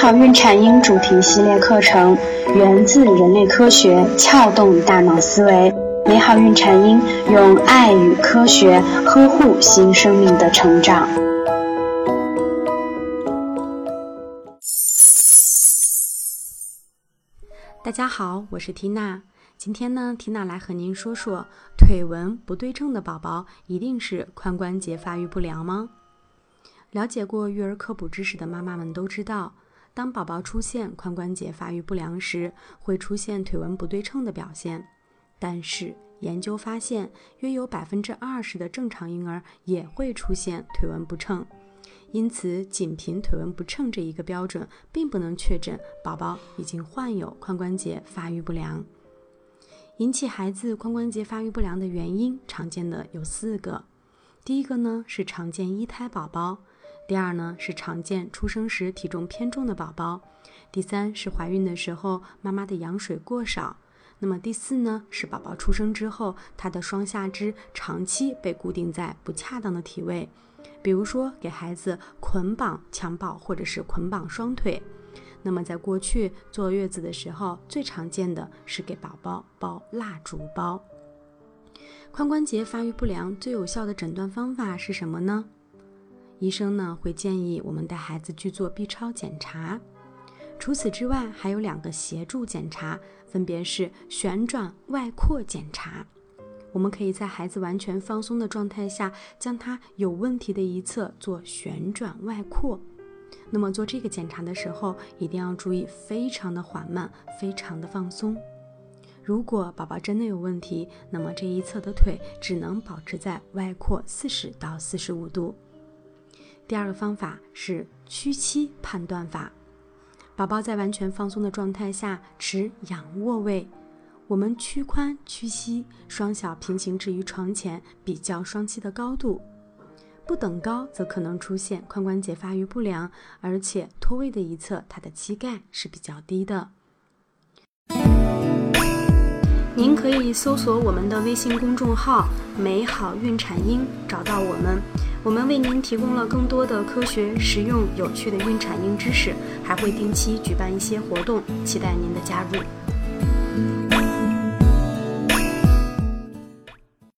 好孕产婴主题系列课程源自人类科学，撬动大脑思维。美好孕产婴用爱与科学呵护新生命的成长。大家好，我是缇娜。今天呢，缇娜来和您说说腿纹不对称的宝宝一定是髋关节发育不良吗？了解过育儿科普知识的妈妈们都知道，当宝宝出现髋关节发育不良时，会出现腿纹不对称的表现。但是研究发现，约有百分之二十的正常婴儿也会出现腿纹不称。因此，仅凭腿纹不称这一个标准，并不能确诊宝宝已经患有髋关节发育不良。引起孩子髋关节发育不良的原因，常见的有四个。第一个呢是常见一胎宝宝。第二呢是常见出生时体重偏重的宝宝，第三是怀孕的时候妈妈的羊水过少，那么第四呢是宝宝出生之后他的双下肢长期被固定在不恰当的体位，比如说给孩子捆绑襁褓或者是捆绑双腿，那么在过去坐月子的时候最常见的是给宝宝包蜡烛包。髋关节发育不良最有效的诊断方法是什么呢？医生呢会建议我们带孩子去做 B 超检查，除此之外还有两个协助检查，分别是旋转外扩检查。我们可以在孩子完全放松的状态下，将他有问题的一侧做旋转外扩。那么做这个检查的时候，一定要注意非常的缓慢，非常的放松。如果宝宝真的有问题，那么这一侧的腿只能保持在外扩四十到四十五度。第二个方法是屈膝判断法。宝宝在完全放松的状态下持仰卧位，我们屈髋屈膝，双脚平行置于床前，比较双膝的高度。不等高则可能出现髋关节发育不良，而且脱位的一侧，它的膝盖是比较低的。您可以搜索我们的微信公众号“美好孕产婴”，找到我们。我们为您提供了更多的科学、实用、有趣的孕产婴知识，还会定期举办一些活动，期待您的加入。